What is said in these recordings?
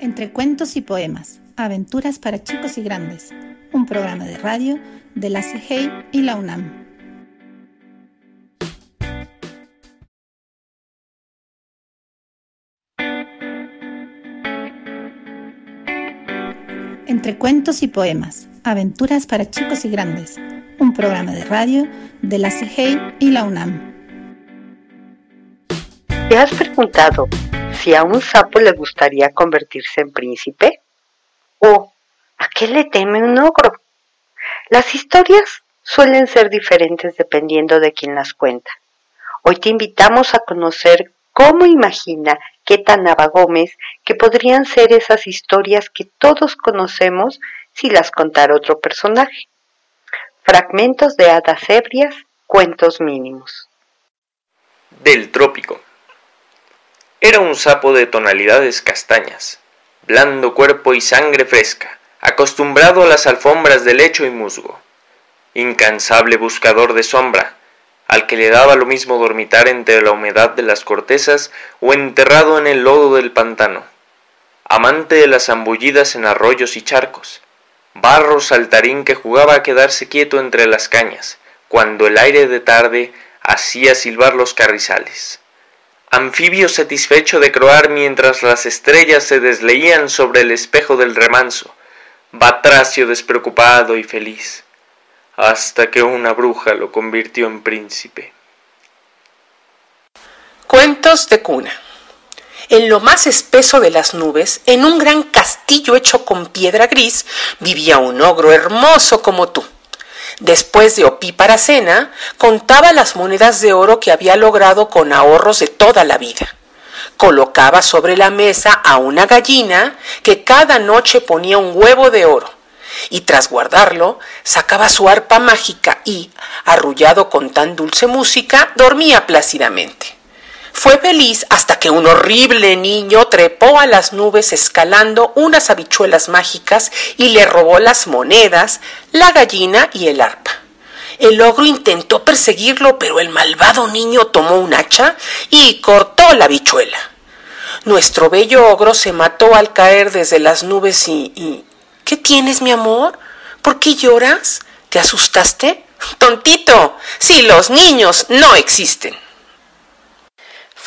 Entre cuentos y poemas, aventuras para chicos y grandes, un programa de radio de la CGI y la UNAM. Entre cuentos y poemas, aventuras para chicos y grandes, un programa de radio de la CGI y la UNAM. ¿Te has preguntado si a un sapo le gustaría convertirse en príncipe? ¿O a qué le teme un ogro? Las historias suelen ser diferentes dependiendo de quién las cuenta. Hoy te invitamos a conocer cómo imagina Ketanaba Gómez que podrían ser esas historias que todos conocemos si las contara otro personaje. Fragmentos de hadas ebrias, cuentos mínimos. Del trópico. Era un sapo de tonalidades castañas, blando cuerpo y sangre fresca, acostumbrado a las alfombras de lecho y musgo. Incansable buscador de sombra, al que le daba lo mismo dormitar entre la humedad de las cortezas o enterrado en el lodo del pantano. Amante de las zambullidas en arroyos y charcos, barro saltarín que jugaba a quedarse quieto entre las cañas, cuando el aire de tarde hacía silbar los carrizales anfibio satisfecho de croar mientras las estrellas se desleían sobre el espejo del remanso, batracio despreocupado y feliz, hasta que una bruja lo convirtió en príncipe. Cuentos de cuna. En lo más espeso de las nubes, en un gran castillo hecho con piedra gris, vivía un ogro hermoso como tú Después de opípara cena, contaba las monedas de oro que había logrado con ahorros de toda la vida. Colocaba sobre la mesa a una gallina que cada noche ponía un huevo de oro, y tras guardarlo, sacaba su arpa mágica y, arrullado con tan dulce música, dormía plácidamente. Fue feliz hasta que un horrible niño trepó a las nubes escalando unas habichuelas mágicas y le robó las monedas, la gallina y el arpa. El ogro intentó perseguirlo, pero el malvado niño tomó un hacha y cortó la habichuela. Nuestro bello ogro se mató al caer desde las nubes y, y... ¿Qué tienes, mi amor? ¿Por qué lloras? ¿Te asustaste? Tontito, si los niños no existen.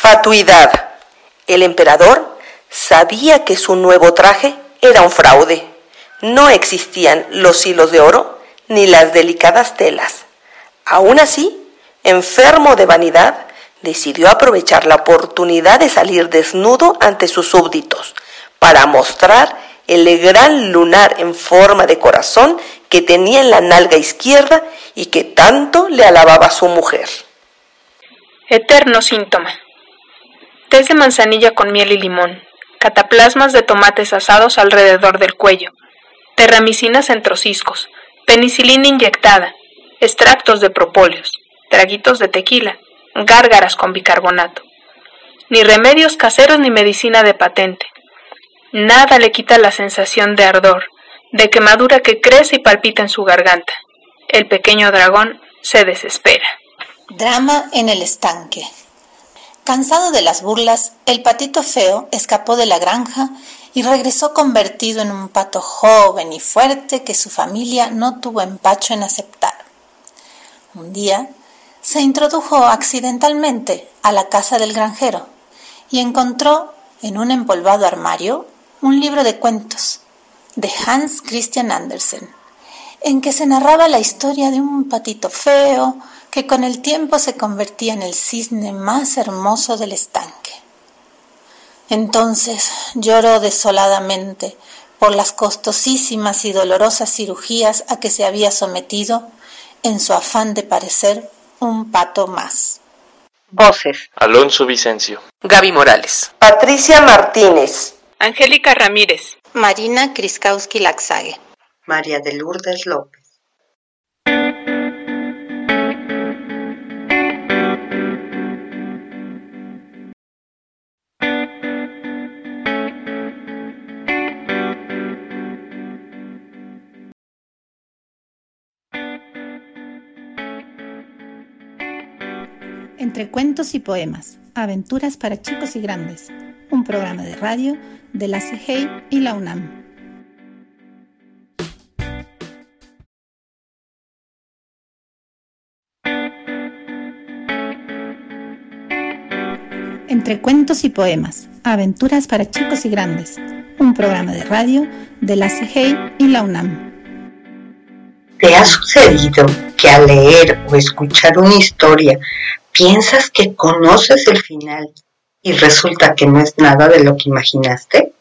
Fatuidad. El emperador sabía que su nuevo traje era un fraude. No existían los hilos de oro ni las delicadas telas. Aún así, enfermo de vanidad, decidió aprovechar la oportunidad de salir desnudo ante sus súbditos para mostrar el gran lunar en forma de corazón que tenía en la nalga izquierda y que tanto le alababa su mujer. Eterno síntoma tés de manzanilla con miel y limón, cataplasmas de tomates asados alrededor del cuello, terramicinas en trociscos, penicilina inyectada, extractos de propóleos, traguitos de tequila, gárgaras con bicarbonato. Ni remedios caseros ni medicina de patente. Nada le quita la sensación de ardor, de quemadura que crece y palpita en su garganta. El pequeño dragón se desespera. Drama en el estanque. Cansado de las burlas, el patito feo escapó de la granja y regresó convertido en un pato joven y fuerte que su familia no tuvo empacho en aceptar. Un día se introdujo accidentalmente a la casa del granjero y encontró en un empolvado armario un libro de cuentos de Hans Christian Andersen, en que se narraba la historia de un patito feo, que con el tiempo se convertía en el cisne más hermoso del estanque. Entonces lloró desoladamente por las costosísimas y dolorosas cirugías a que se había sometido en su afán de parecer un pato más. Voces. Alonso Vicencio. Gaby Morales. Patricia Martínez. Angélica Ramírez. Marina Kriskowski Laxague. María de Lourdes López. Entre cuentos y poemas, aventuras para chicos y grandes, un programa de radio de la CGI y la UNAM. Entre cuentos y poemas, aventuras para chicos y grandes, un programa de radio de la CGI y la UNAM. ¿Te ha sucedido que al leer o escuchar una historia piensas que conoces el final y resulta que no es nada de lo que imaginaste?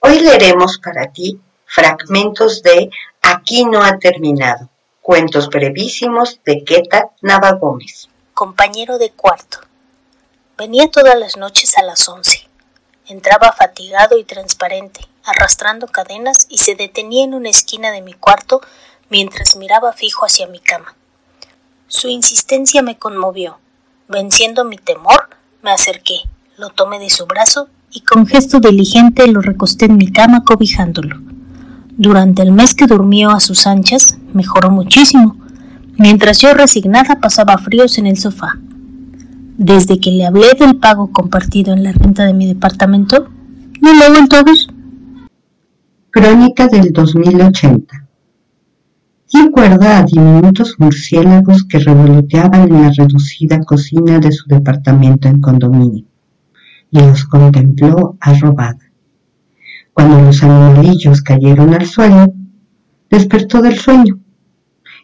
Hoy leeremos para ti fragmentos de Aquí no ha terminado, cuentos brevísimos de Queta Nava Gómez. Compañero de cuarto. Venía todas las noches a las once. Entraba fatigado y transparente, arrastrando cadenas y se detenía en una esquina de mi cuarto mientras miraba fijo hacia mi cama. Su insistencia me conmovió. Venciendo mi temor, me acerqué, lo tomé de su brazo y con gesto diligente lo recosté en mi cama cobijándolo. Durante el mes que durmió a sus anchas, mejoró muchísimo, mientras yo resignada pasaba fríos en el sofá. Desde que le hablé del pago compartido en la renta de mi departamento, no lo he vuelto a ver. Crónica del 2080 Recuerda a diminutos murciélagos que revoloteaban en la reducida cocina de su departamento en condominio, y los contempló arrobada. Cuando los animalillos cayeron al suelo, despertó del sueño,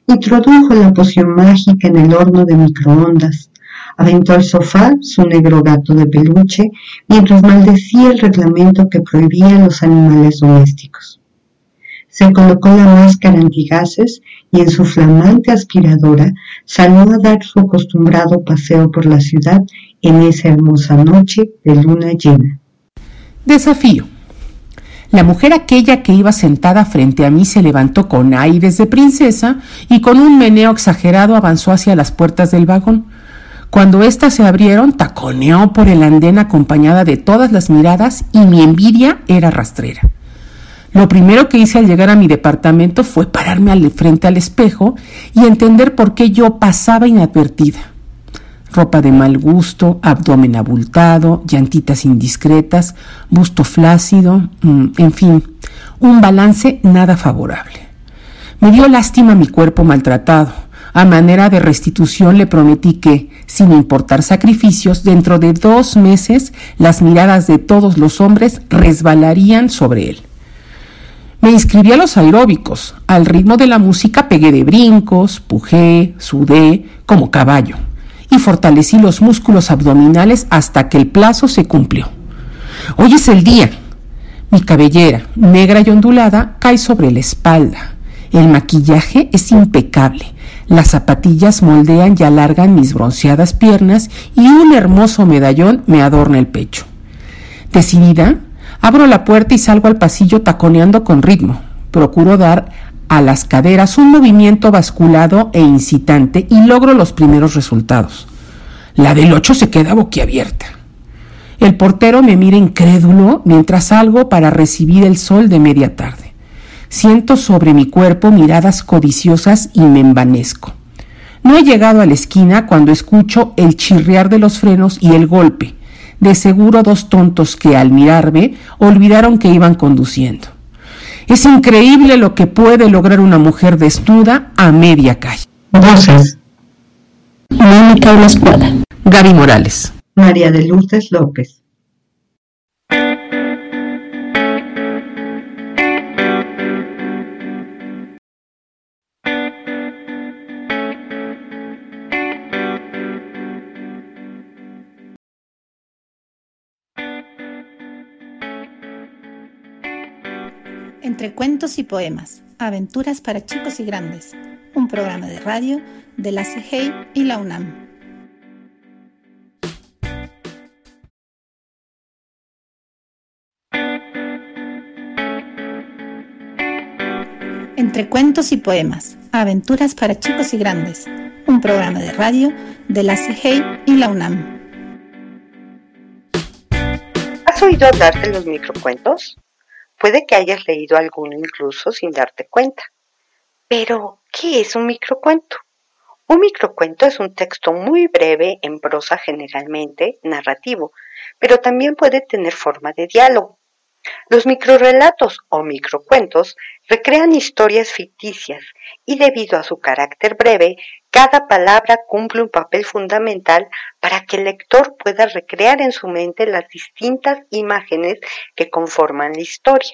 introdujo la poción mágica en el horno de microondas, aventó al sofá su negro gato de peluche mientras maldecía el reglamento que prohibía los animales domésticos se colocó la máscara antigases y en su flamante aspiradora salió a dar su acostumbrado paseo por la ciudad en esa hermosa noche de luna llena. Desafío. La mujer aquella que iba sentada frente a mí se levantó con aires de princesa y con un meneo exagerado avanzó hacia las puertas del vagón. Cuando éstas se abrieron, taconeó por el andén acompañada de todas las miradas y mi envidia era rastrera. Lo primero que hice al llegar a mi departamento fue pararme frente al espejo y entender por qué yo pasaba inadvertida. Ropa de mal gusto, abdomen abultado, llantitas indiscretas, busto flácido, mm, en fin, un balance nada favorable. Me dio lástima mi cuerpo maltratado. A manera de restitución le prometí que, sin importar sacrificios, dentro de dos meses las miradas de todos los hombres resbalarían sobre él. Me inscribí a los aeróbicos. Al ritmo de la música pegué de brincos, pujé, sudé, como caballo, y fortalecí los músculos abdominales hasta que el plazo se cumplió. Hoy es el día. Mi cabellera, negra y ondulada, cae sobre la espalda. El maquillaje es impecable. Las zapatillas moldean y alargan mis bronceadas piernas y un hermoso medallón me adorna el pecho. Decidida, Abro la puerta y salgo al pasillo taconeando con ritmo. Procuro dar a las caderas un movimiento basculado e incitante y logro los primeros resultados. La del 8 se queda boquiabierta. El portero me mira incrédulo mientras salgo para recibir el sol de media tarde. Siento sobre mi cuerpo miradas codiciosas y me envanezco. No he llegado a la esquina cuando escucho el chirriar de los frenos y el golpe de seguro dos tontos que al mirarme olvidaron que iban conduciendo. Es increíble lo que puede lograr una mujer desnuda a media calle. Voces. Mónica Escuela. Gaby Morales. María de Lourdes López. Entre cuentos y poemas, aventuras para chicos y grandes, un programa de radio de la CGI y la UNAM. Entre cuentos y poemas, aventuras para chicos y grandes, un programa de radio de la CGI y la UNAM. ¿Has oído hablar de los microcuentos? Puede que hayas leído alguno incluso sin darte cuenta. Pero, ¿qué es un microcuento? Un microcuento es un texto muy breve en prosa generalmente narrativo, pero también puede tener forma de diálogo. Los microrelatos o microcuentos recrean historias ficticias y debido a su carácter breve, cada palabra cumple un papel fundamental para que el lector pueda recrear en su mente las distintas imágenes que conforman la historia.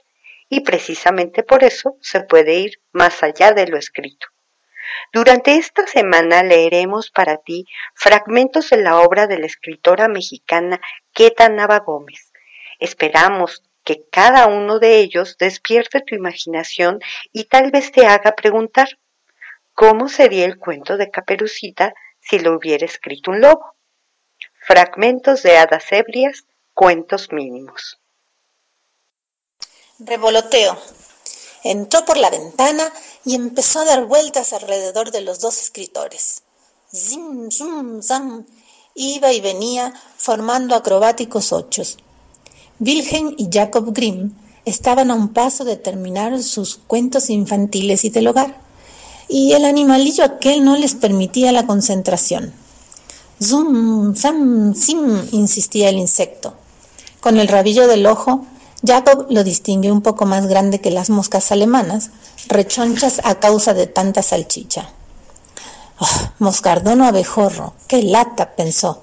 Y precisamente por eso se puede ir más allá de lo escrito. Durante esta semana leeremos para ti fragmentos de la obra de la escritora mexicana Queta Nava Gómez. Esperamos que cada uno de ellos despierte tu imaginación y tal vez te haga preguntar, ¿cómo sería el cuento de Caperucita si lo hubiera escrito un lobo? Fragmentos de hadas ebrias, cuentos mínimos. Revoloteo. Entró por la ventana y empezó a dar vueltas alrededor de los dos escritores. Zim, zum, zam. Iba y venía formando acrobáticos ochos. Wilhelm y Jacob Grimm estaban a un paso de terminar sus cuentos infantiles y del hogar, y el animalillo aquel no les permitía la concentración. Zum, zam, sim, insistía el insecto. Con el rabillo del ojo Jacob lo distinguió un poco más grande que las moscas alemanas, rechonchas a causa de tanta salchicha. Oh, moscardón o abejorro, qué lata, pensó.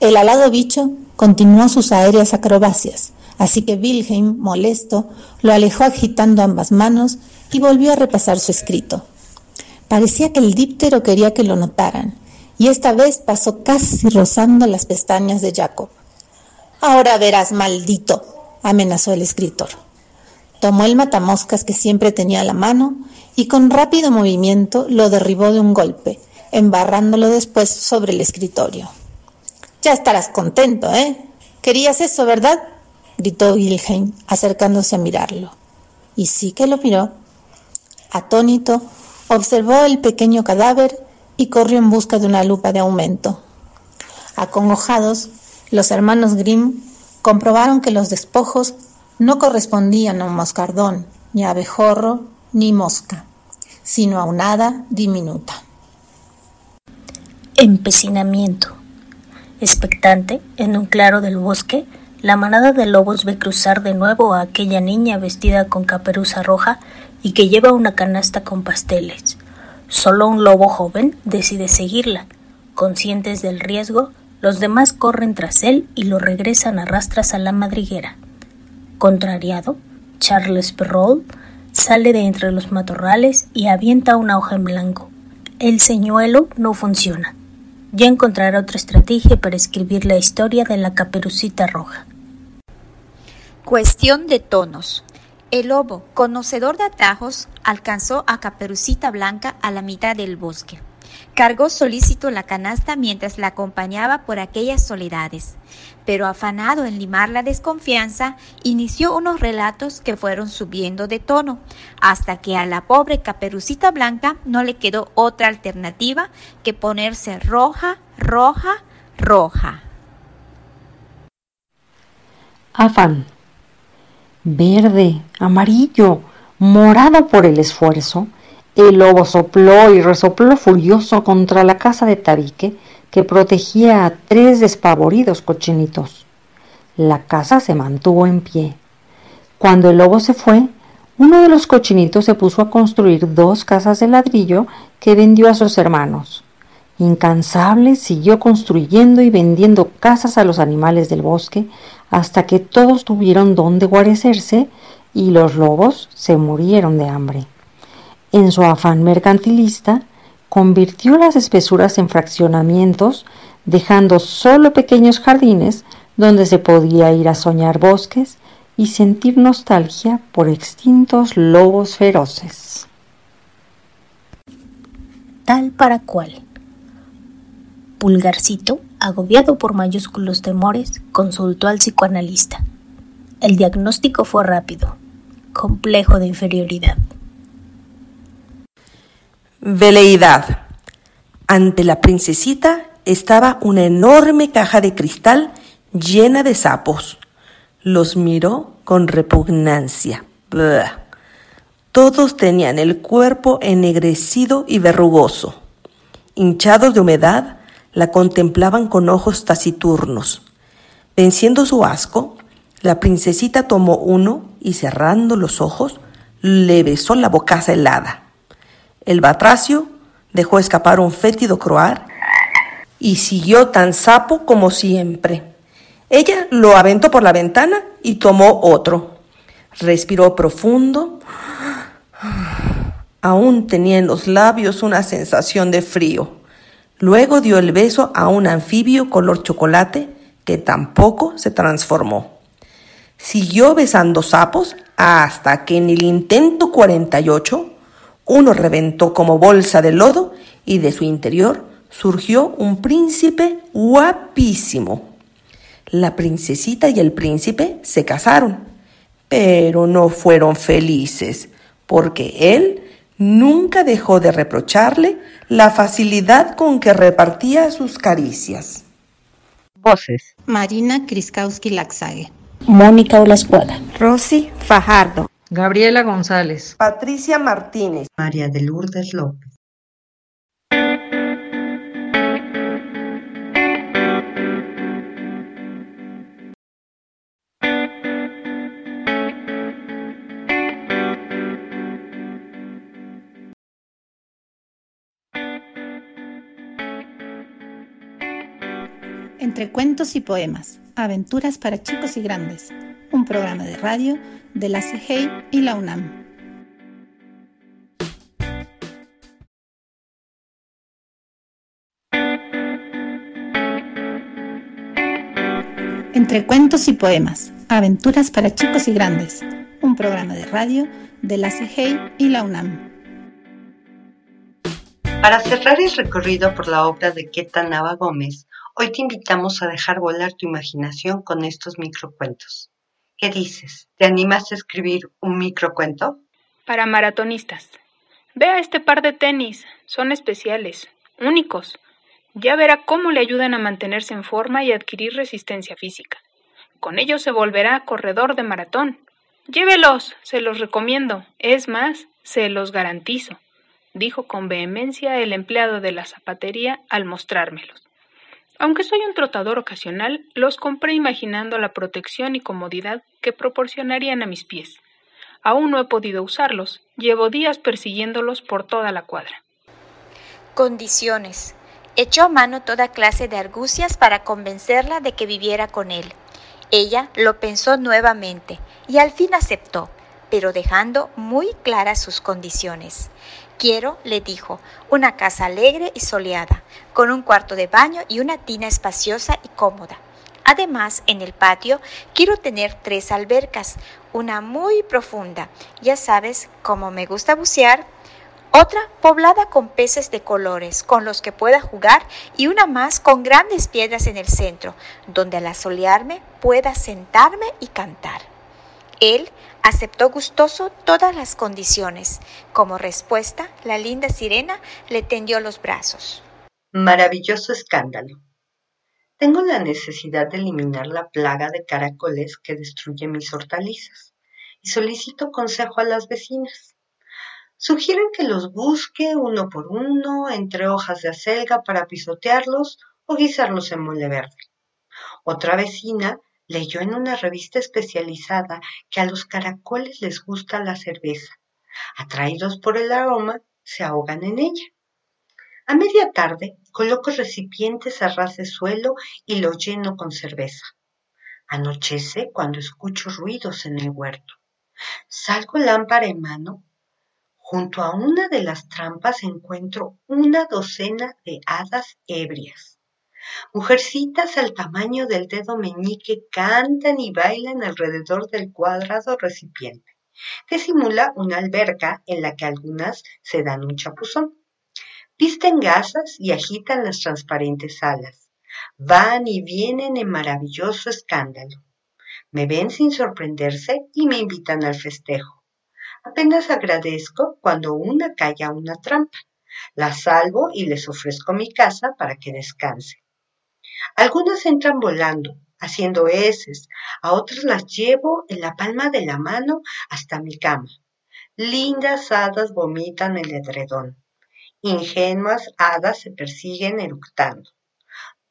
El alado bicho continuó sus aéreas acrobacias, así que Wilhelm, molesto, lo alejó agitando ambas manos y volvió a repasar su escrito. Parecía que el díptero quería que lo notaran, y esta vez pasó casi rozando las pestañas de Jacob. Ahora verás, maldito, amenazó el escritor. Tomó el matamoscas que siempre tenía a la mano y con rápido movimiento lo derribó de un golpe, embarrándolo después sobre el escritorio. Ya estarás contento, ¿eh? Querías eso, ¿verdad? gritó Wilhelm, acercándose a mirarlo. Y sí que lo miró. Atónito, observó el pequeño cadáver y corrió en busca de una lupa de aumento. Acongojados, los hermanos Grimm comprobaron que los despojos no correspondían a un moscardón, ni abejorro, ni mosca, sino a un hada diminuta. Empecinamiento. Expectante, en un claro del bosque, la manada de lobos ve cruzar de nuevo a aquella niña vestida con caperuza roja y que lleva una canasta con pasteles. Solo un lobo joven decide seguirla. Conscientes del riesgo, los demás corren tras él y lo regresan a rastras a la madriguera. Contrariado, Charles Perrault sale de entre los matorrales y avienta una hoja en blanco. El señuelo no funciona. Ya encontrará otra estrategia para escribir la historia de la caperucita roja. Cuestión de tonos. El lobo, conocedor de atajos, alcanzó a Caperucita Blanca a la mitad del bosque. Cargó solícito la canasta mientras la acompañaba por aquellas soledades, pero afanado en limar la desconfianza, inició unos relatos que fueron subiendo de tono, hasta que a la pobre caperucita blanca no le quedó otra alternativa que ponerse roja, roja, roja. Afán. Verde, amarillo, morado por el esfuerzo, el lobo sopló y resopló furioso contra la casa de tabique que protegía a tres despavoridos cochinitos. La casa se mantuvo en pie. Cuando el lobo se fue, uno de los cochinitos se puso a construir dos casas de ladrillo que vendió a sus hermanos. Incansable siguió construyendo y vendiendo casas a los animales del bosque hasta que todos tuvieron donde guarecerse y los lobos se murieron de hambre en su afán mercantilista, convirtió las espesuras en fraccionamientos, dejando solo pequeños jardines donde se podía ir a soñar bosques y sentir nostalgia por extintos lobos feroces. Tal para cual. Pulgarcito, agobiado por mayúsculos temores, consultó al psicoanalista. El diagnóstico fue rápido, complejo de inferioridad. Veleidad. Ante la princesita estaba una enorme caja de cristal llena de sapos. Los miró con repugnancia. Todos tenían el cuerpo ennegrecido y verrugoso. hinchados de humedad, la contemplaban con ojos taciturnos. Venciendo su asco, la princesita tomó uno y cerrando los ojos, le besó la bocaza helada. El batracio dejó escapar un fétido croar y siguió tan sapo como siempre. Ella lo aventó por la ventana y tomó otro. Respiró profundo, aún tenía en los labios una sensación de frío. Luego dio el beso a un anfibio color chocolate que tampoco se transformó. Siguió besando sapos hasta que en el intento 48 uno reventó como bolsa de lodo y de su interior surgió un príncipe guapísimo. La princesita y el príncipe se casaron, pero no fueron felices, porque él nunca dejó de reprocharle la facilidad con que repartía sus caricias. Voces. Marina Kriskowski-Laxague. Mónica Olascuaga. Rosy Fajardo. Gabriela González. Patricia Martínez. María de Lourdes López. Entre cuentos y poemas, aventuras para chicos y grandes, un programa de radio de la CGI y la UNAM. Entre cuentos y poemas, aventuras para chicos y grandes, un programa de radio de la CGI y la UNAM. Para cerrar el recorrido por la obra de Queta Nava Gómez, hoy te invitamos a dejar volar tu imaginación con estos microcuentos. ¿Qué dices? ¿Te animas a escribir un microcuento? Para maratonistas. Vea este par de tenis. Son especiales, únicos. Ya verá cómo le ayudan a mantenerse en forma y adquirir resistencia física. Con ellos se volverá corredor de maratón. Llévelos, se los recomiendo. Es más, se los garantizo, dijo con vehemencia el empleado de la zapatería al mostrármelos. Aunque soy un trotador ocasional, los compré imaginando la protección y comodidad que proporcionarían a mis pies. Aún no he podido usarlos, llevo días persiguiéndolos por toda la cuadra. Condiciones. Echó a mano toda clase de argucias para convencerla de que viviera con él. Ella lo pensó nuevamente y al fin aceptó, pero dejando muy claras sus condiciones. Quiero, le dijo, una casa alegre y soleada, con un cuarto de baño y una tina espaciosa y cómoda. Además, en el patio quiero tener tres albercas, una muy profunda, ya sabes cómo me gusta bucear, otra poblada con peces de colores con los que pueda jugar y una más con grandes piedras en el centro, donde al asolearme pueda sentarme y cantar. Él aceptó gustoso todas las condiciones. Como respuesta, la linda sirena le tendió los brazos. Maravilloso escándalo. Tengo la necesidad de eliminar la plaga de caracoles que destruye mis hortalizas y solicito consejo a las vecinas. Sugieren que los busque uno por uno entre hojas de acelga para pisotearlos o guisarlos en mole verde. Otra vecina leyó en una revista especializada que a los caracoles les gusta la cerveza. Atraídos por el aroma, se ahogan en ella. A media tarde coloco recipientes a ras de suelo y lo lleno con cerveza. Anochece cuando escucho ruidos en el huerto. Salgo lámpara en mano. Junto a una de las trampas encuentro una docena de hadas ebrias. Mujercitas al tamaño del dedo meñique cantan y bailan alrededor del cuadrado recipiente, que simula una alberca en la que algunas se dan un chapuzón. Visten gasas y agitan las transparentes alas. Van y vienen en maravilloso escándalo. Me ven sin sorprenderse y me invitan al festejo. Apenas agradezco cuando una cae a una trampa. La salvo y les ofrezco mi casa para que descanse. Algunas entran volando, haciendo heces, a otras las llevo en la palma de la mano hasta mi cama. Lindas hadas vomitan el edredón. Ingenuas hadas se persiguen eructando.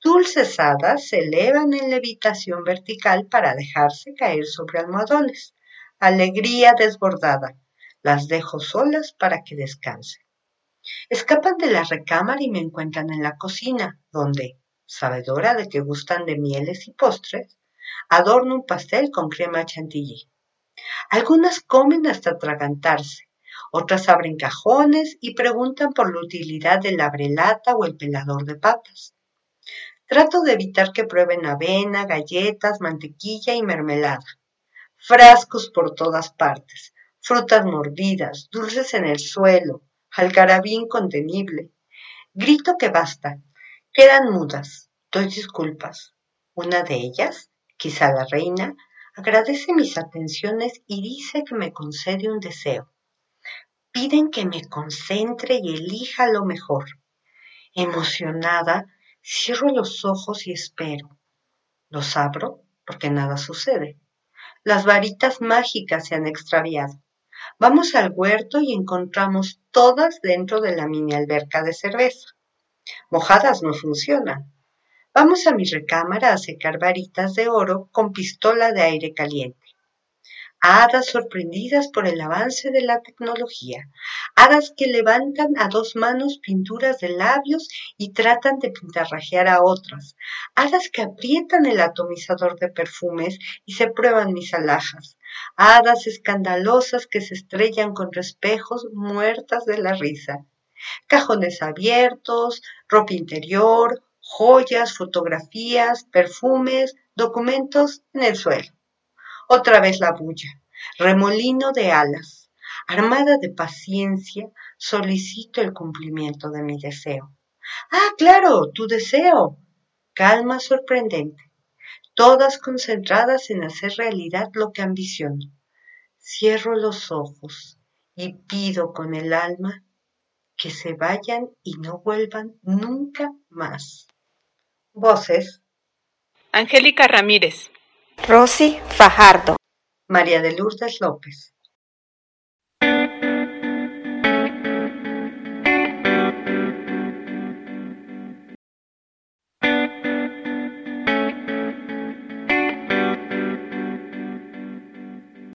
Dulces hadas se elevan en levitación vertical para dejarse caer sobre almohadones. Alegría desbordada. Las dejo solas para que descansen. Escapan de la recámara y me encuentran en la cocina, donde, sabedora de que gustan de mieles y postres, adorno un pastel con crema chantilly. Algunas comen hasta atragantarse, otras abren cajones y preguntan por la utilidad del abrelata o el pelador de papas. Trato de evitar que prueben avena, galletas, mantequilla y mermelada. Frascos por todas partes, frutas mordidas, dulces en el suelo, algarabía incontenible. Grito que basta. Quedan mudas. Doy disculpas. Una de ellas, quizá la reina, agradece mis atenciones y dice que me concede un deseo. Piden que me concentre y elija lo mejor. Emocionada, Cierro los ojos y espero. Los abro porque nada sucede. Las varitas mágicas se han extraviado. Vamos al huerto y encontramos todas dentro de la mini alberca de cerveza. Mojadas no funcionan. Vamos a mi recámara a secar varitas de oro con pistola de aire caliente. Hadas sorprendidas por el avance de la tecnología, hadas que levantan a dos manos pinturas de labios y tratan de pintarrajear a otras, hadas que aprietan el atomizador de perfumes y se prueban mis alhajas, hadas escandalosas que se estrellan con espejos muertas de la risa, cajones abiertos, ropa interior, joyas, fotografías, perfumes, documentos en el suelo. Otra vez la bulla. Remolino de alas. Armada de paciencia, solicito el cumplimiento de mi deseo. Ah, claro, tu deseo. Calma sorprendente. Todas concentradas en hacer realidad lo que ambiciono. Cierro los ojos y pido con el alma que se vayan y no vuelvan nunca más. Voces. Angélica Ramírez. Rosy Fajardo. María de Lourdes López.